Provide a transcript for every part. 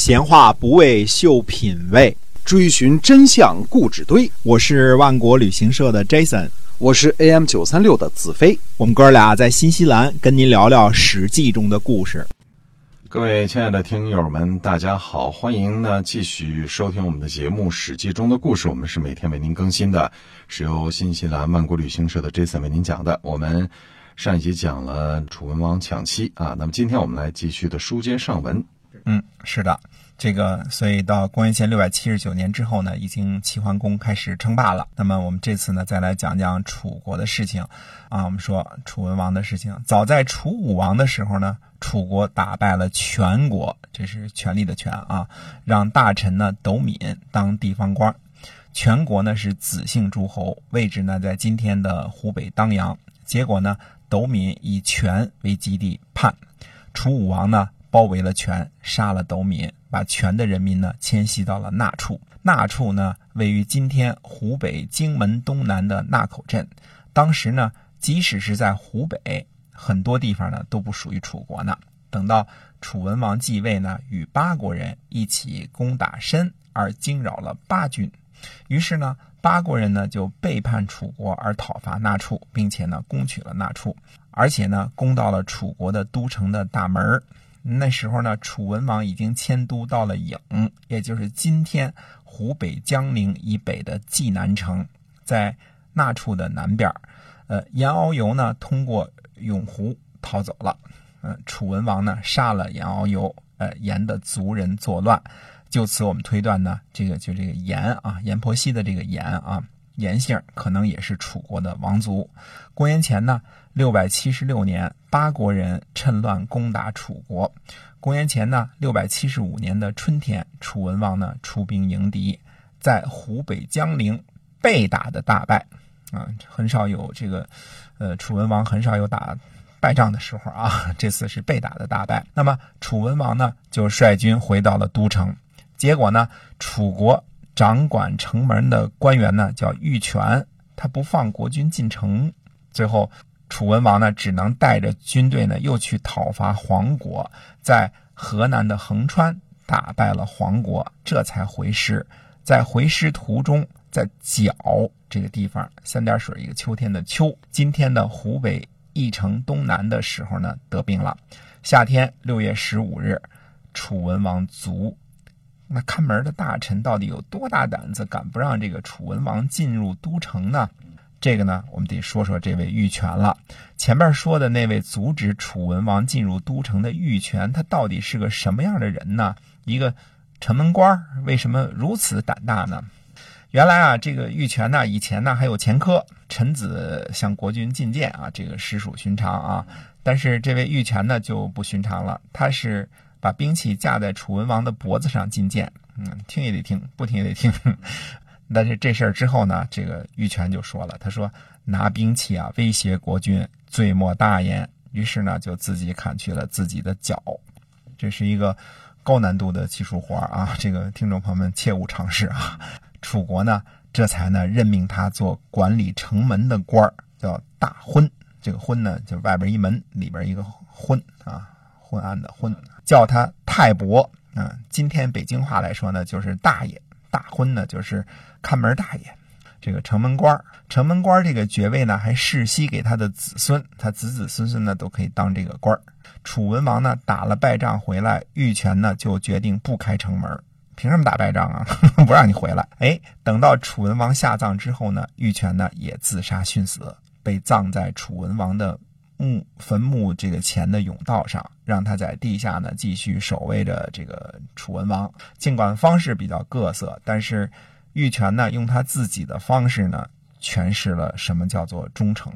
闲话不为秀品味，追寻真相故纸堆。我是万国旅行社的 Jason，我是 AM 九三六的子飞。我们哥俩在新西兰跟您聊聊《史记》中的故事。各位亲爱的听友们，大家好，欢迎呢继续收听我们的节目《史记》中的故事。我们是每天为您更新的，是由新西兰万国旅行社的 Jason 为您讲的。我们上一集讲了楚文王抢妻啊，那么今天我们来继续的书接上文。嗯，是的，这个所以到公元前六百七十九年之后呢，已经齐桓公开始称霸了。那么我们这次呢，再来讲讲楚国的事情啊。我们说楚文王的事情，早在楚武王的时候呢。楚国打败了全国，这是权力的权啊，让大臣呢斗敏当地方官。全国呢是子姓诸侯，位置呢在今天的湖北当阳。结果呢，斗敏以权为基地叛，楚武王呢包围了权，杀了斗敏，把权的人民呢迁徙到了那处。那处呢位于今天湖北荆门东南的纳口镇。当时呢，即使是在湖北。很多地方呢都不属于楚国呢。等到楚文王继位呢，与八国人一起攻打申，而惊扰了八军。于是呢，八国人呢就背叛楚国而讨伐那处，并且呢攻取了那处，而且呢攻到了楚国的都城的大门。那时候呢，楚文王已经迁都到了郢，也就是今天湖北江陵以北的济南城，在那处的南边。呃，颜遨游呢通过。永湖逃走了，嗯，楚文王呢杀了颜遨游，呃，颜的族人作乱，就此我们推断呢，这个就这个颜啊，阎婆惜的这个颜啊，颜姓可能也是楚国的王族。公元前呢六百七十六年，八国人趁乱攻打楚国。公元前呢六百七十五年的春天，楚文王呢出兵迎敌，在湖北江陵被打的大败。啊，很少有这个，呃，楚文王很少有打败仗的时候啊。这次是被打的大败。那么楚文王呢，就率军回到了都城。结果呢，楚国掌管城门的官员呢叫玉泉，他不放国君进城。最后，楚文王呢只能带着军队呢又去讨伐黄国，在河南的横川打败了黄国，这才回师。在回师途中。在角这个地方，三点水一个秋天的秋，今天的湖北翼城东南的时候呢，得病了。夏天六月十五日，楚文王卒。那看门的大臣到底有多大胆子，敢不让这个楚文王进入都城呢？这个呢，我们得说说这位玉泉了。前面说的那位阻止楚文王进入都城的玉泉，他到底是个什么样的人呢？一个城门官，为什么如此胆大呢？原来啊，这个玉泉呢，以前呢还有前科，臣子向国君进谏啊，这个实属寻常啊。但是这位玉泉呢就不寻常了，他是把兵器架在楚文王的脖子上进谏，嗯，听也得听，不听也得听。但是这事儿之后呢，这个玉泉就说了，他说拿兵器啊威胁国君，罪莫大焉。于是呢，就自己砍去了自己的脚，这是一个高难度的技术活啊，这个听众朋友们切勿尝试啊。楚国呢，这才呢任命他做管理城门的官儿，叫大昏。这个昏呢，就外边一门，里边一个昏啊，昏暗的昏，叫他太伯啊。今天北京话来说呢，就是大爷。大婚呢，就是看门大爷。这个城门官城门官这个爵位呢，还世袭给他的子孙，他子子孙孙呢都可以当这个官楚文王呢打了败仗回来，玉泉呢就决定不开城门。凭什么打败仗啊？不让你回来。哎，等到楚文王下葬之后呢，玉泉呢也自杀殉死，被葬在楚文王的墓坟墓这个前的甬道上，让他在地下呢继续守卫着这个楚文王。尽管方式比较各色，但是玉泉呢用他自己的方式呢诠释了什么叫做忠诚。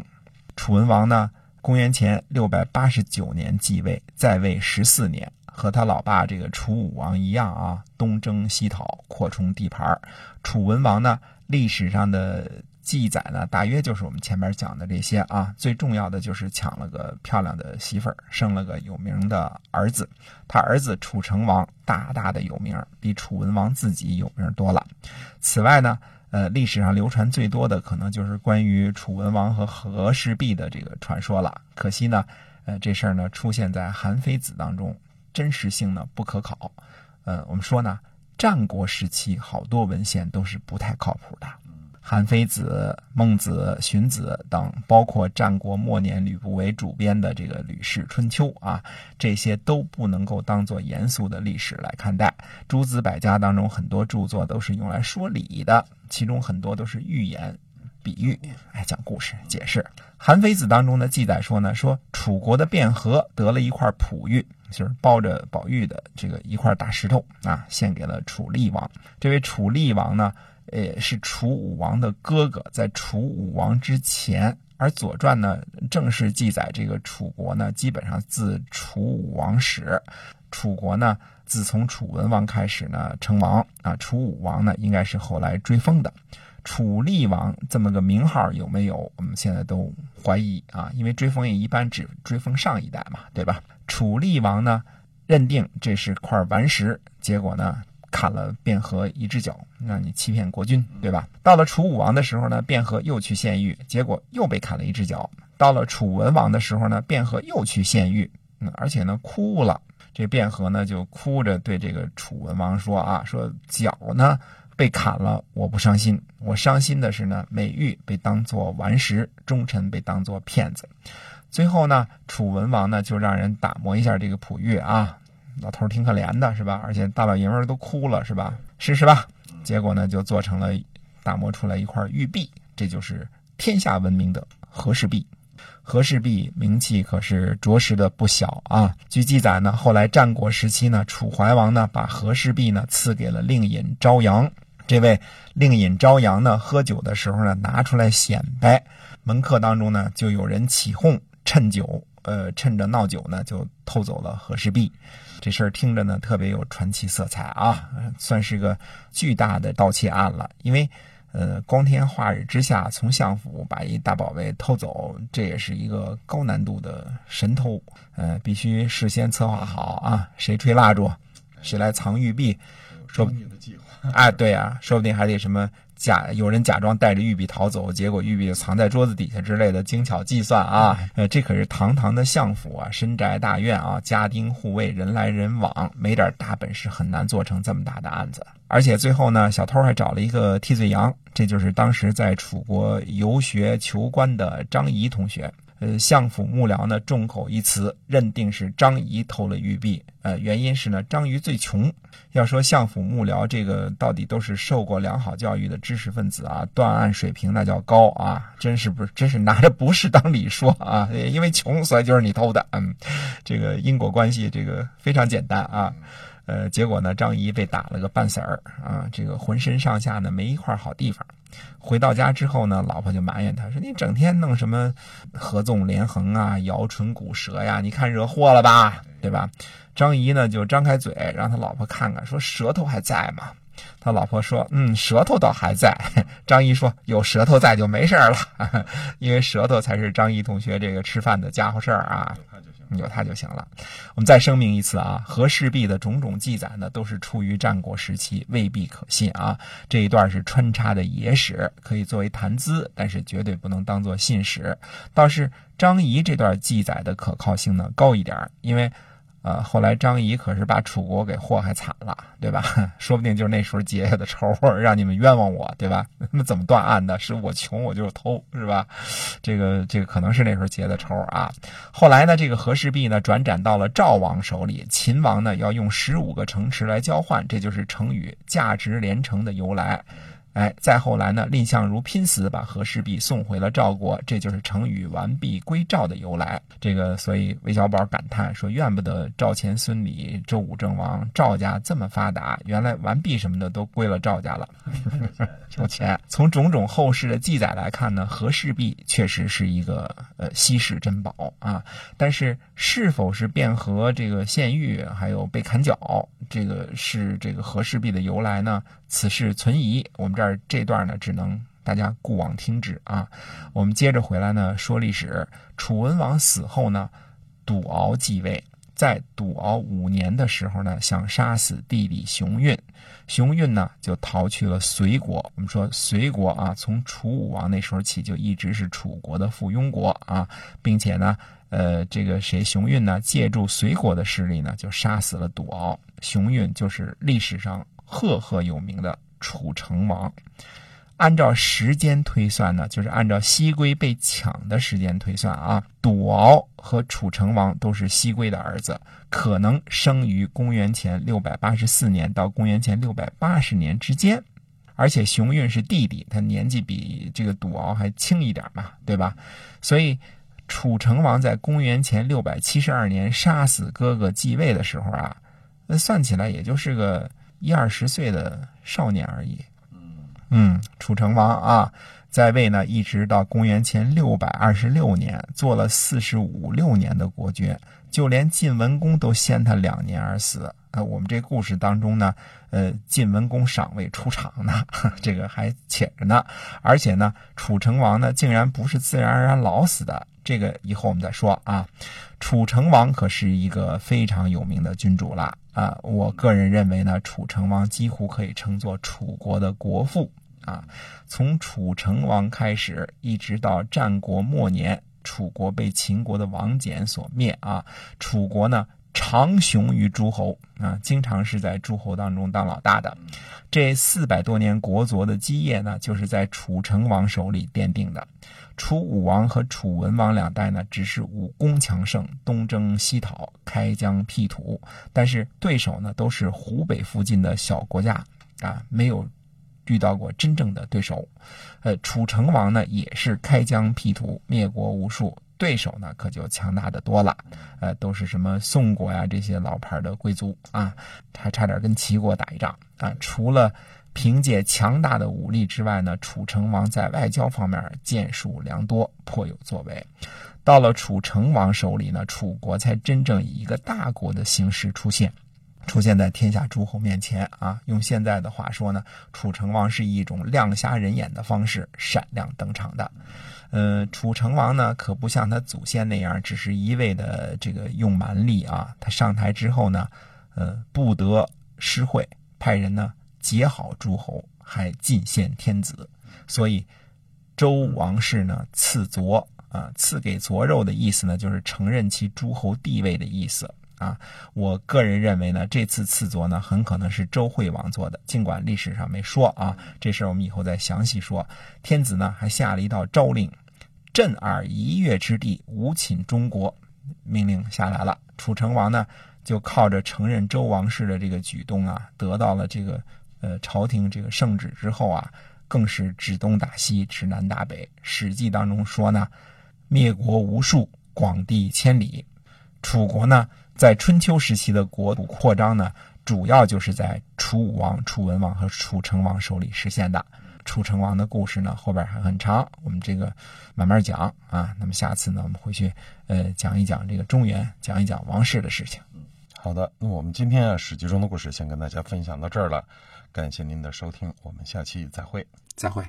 楚文王呢，公元前六百八十九年继位，在位十四年。和他老爸这个楚武王一样啊，东征西讨，扩充地盘楚文王呢，历史上的记载呢，大约就是我们前面讲的这些啊。最重要的就是抢了个漂亮的媳妇儿，生了个有名的儿子。他儿子楚成王大大的有名，比楚文王自己有名多了。此外呢，呃，历史上流传最多的可能就是关于楚文王和和氏璧的这个传说了。可惜呢，呃，这事儿呢出现在《韩非子》当中。真实性呢不可考，呃，我们说呢，战国时期好多文献都是不太靠谱的。韩非子、孟子、荀子等，包括战国末年吕不韦主编的这个《吕氏春秋》啊，这些都不能够当做严肃的历史来看待。诸子百家当中很多著作都是用来说理的，其中很多都是寓言、比喻，哎，讲故事、解释。韩非子当中的记载说呢，说楚国的卞和得了一块璞玉，就是包着宝玉的这个一块大石头啊，献给了楚厉王。这位楚厉王呢？呃，是楚武王的哥哥，在楚武王之前，而《左传》呢，正式记载这个楚国呢，基本上自楚武王始，楚国呢，自从楚文王开始呢称王啊，楚武王呢，应该是后来追封的。楚厉王这么个名号有没有？我们现在都怀疑啊，因为追封也一般只追封上一代嘛，对吧？楚厉王呢，认定这是块顽石，结果呢？砍了卞和一只脚，让你欺骗国君，对吧？到了楚武王的时候呢，卞和又去献玉，结果又被砍了一只脚。到了楚文王的时候呢，卞和又去献玉，嗯，而且呢哭了。这卞和呢就哭着对这个楚文王说啊，说脚呢被砍了，我不伤心，我伤心的是呢美玉被当作顽石，忠臣被当作骗子。最后呢，楚文王呢就让人打磨一下这个璞玉啊。老头挺可怜的，是吧？而且大老爷们都哭了，是吧？试试吧。结果呢，就做成了打磨出来一块玉璧，这就是天下闻名的和氏璧。和氏璧名气可是着实的不小啊。据记载呢，后来战国时期呢，楚怀王呢把和氏璧呢赐给了令尹朝阳。这位令尹朝阳呢，喝酒的时候呢拿出来显摆，门客当中呢就有人起哄，趁酒，呃，趁着闹酒呢就偷走了和氏璧。这事儿听着呢，特别有传奇色彩啊，算是个巨大的盗窃案了。因为，呃，光天化日之下从相府把一大宝贝偷走，这也是一个高难度的神偷，呃，必须事先策划好啊，谁吹蜡烛，谁来藏玉璧，说，哎，对啊，说不定还得什么。假有人假装带着玉璧逃走，结果玉璧藏在桌子底下之类的精巧计算啊！呃，这可是堂堂的相府啊，深宅大院啊，家丁护卫，人来人往，没点大本事很难做成这么大的案子。而且最后呢，小偷还找了一个替罪羊，这就是当时在楚国游学求官的张仪同学。呃，相府幕僚呢众口一词，认定是张仪偷了玉璧。呃，原因是呢，张仪最穷。要说相府幕僚这个到底都是受过良好教育的知识分子啊，断案水平那叫高啊，真是不是，真是拿着不是当理说啊。因为穷，所以就是你偷的。嗯，这个因果关系这个非常简单啊。呃，结果呢，张仪被打了个半死儿啊，这个浑身上下呢没一块好地方。回到家之后呢，老婆就埋怨他说：“你整天弄什么合纵连横啊，摇唇鼓舌呀，你看惹祸了吧，对吧？”张仪呢就张开嘴让他老婆看看，说：“舌头还在吗？”他老婆说：“嗯，舌头倒还在。”张仪说：“有舌头在就没事了，因为舌头才是张仪同学这个吃饭的家伙事儿啊。”有他就行了。我们再声明一次啊，和氏璧的种种记载呢，都是出于战国时期，未必可信啊。这一段是穿插的野史，可以作为谈资，但是绝对不能当做信史。倒是张仪这段记载的可靠性呢高一点，因为。啊，后来张仪可是把楚国给祸害惨了，对吧？说不定就是那时候结下的仇，让你们冤枉我，对吧？那怎么断案的？是我穷，我就偷，是吧？这个这个可能是那时候结的仇啊。后来呢，这个和氏璧呢转展到了赵王手里，秦王呢要用十五个城池来交换，这就是成语“价值连城”的由来。哎，再后来呢，蔺相如拼死把和氏璧送回了赵国，这就是成语“完璧归赵”的由来。这个，所以韦小宝感叹说：“怨不得赵钱孙李周武郑王赵家这么发达，原来完璧什么的都归了赵家了，有钱。”从种种后世的记载来看呢，和氏璧确实是一个呃稀世珍宝啊。但是，是否是卞和这个献玉，还有被砍脚，这个是这个和氏璧的由来呢？此事存疑。我们这儿。这段呢，只能大家顾往听之啊。我们接着回来呢，说历史。楚文王死后呢，赌敖继位，在赌敖五年的时候呢，想杀死弟弟熊运，熊运呢就逃去了隋国。我们说隋国啊，从楚武王那时候起就一直是楚国的附庸国啊，并且呢。呃，这个谁熊运呢，借助隋国的势力呢，就杀死了赌敖。熊运就是历史上赫赫有名的楚成王。按照时间推算呢，就是按照西归被抢的时间推算啊，赌敖和楚成王都是西归的儿子，可能生于公元前六百八十四年到公元前六百八十年之间。而且熊运是弟弟，他年纪比这个赌敖还轻一点嘛，对吧？所以楚成王在公元前六百七十二年杀死哥哥继位的时候啊，那算起来也就是个一二十岁的少年而已。嗯，楚成王啊，在位呢，一直到公元前六百二十六年，做了四十五六年的国君，就连晋文公都先他两年而死。啊，我们这故事当中呢，呃，晋文公尚未出场呢，这个还且着呢。而且呢，楚成王呢，竟然不是自然而然老死的，这个以后我们再说啊。楚成王可是一个非常有名的君主了啊，我个人认为呢，楚成王几乎可以称作楚国的国父。啊，从楚成王开始，一直到战国末年，楚国被秦国的王翦所灭啊。楚国呢，长雄于诸侯啊，经常是在诸侯当中当老大的。这四百多年国祚的基业呢，就是在楚成王手里奠定的。楚武王和楚文王两代呢，只是武功强盛，东征西讨，开疆辟土，但是对手呢，都是湖北附近的小国家啊，没有。遇到过真正的对手，呃，楚成王呢也是开疆辟土，灭国无数，对手呢可就强大的多了，呃，都是什么宋国呀这些老牌的贵族啊，还差点跟齐国打一仗啊。除了凭借强大的武力之外呢，楚成王在外交方面建树良多，颇有作为。到了楚成王手里呢，楚国才真正以一个大国的形式出现。出现在天下诸侯面前啊！用现在的话说呢，楚成王是一种亮瞎人眼的方式闪亮登场的。呃，楚成王呢，可不像他祖先那样，只是一味的这个用蛮力啊。他上台之后呢，呃，不得施惠，派人呢结好诸侯，还进献天子。所以周王室呢赐佐啊，赐给佐肉的意思呢，就是承认其诸侯地位的意思。啊，我个人认为呢，这次赐佐呢，很可能是周惠王做的，尽管历史上没说啊。这事儿我们以后再详细说。天子呢还下了一道诏令：“震耳一月之地，无侵中国。”命令下来了。楚成王呢就靠着承认周王室的这个举动啊，得到了这个呃朝廷这个圣旨之后啊，更是指东打西，指南打北。《史记》当中说呢：“灭国无数，广地千里。”楚国呢？在春秋时期的国土扩张呢，主要就是在楚武王、楚文王和楚成王手里实现的。楚成王的故事呢，后边还很长，我们这个慢慢讲啊。那么下次呢，我们回去呃讲一讲这个中原，讲一讲王室的事情。好的，那我们今天啊《史记》中的故事先跟大家分享到这儿了，感谢您的收听，我们下期再会，再会。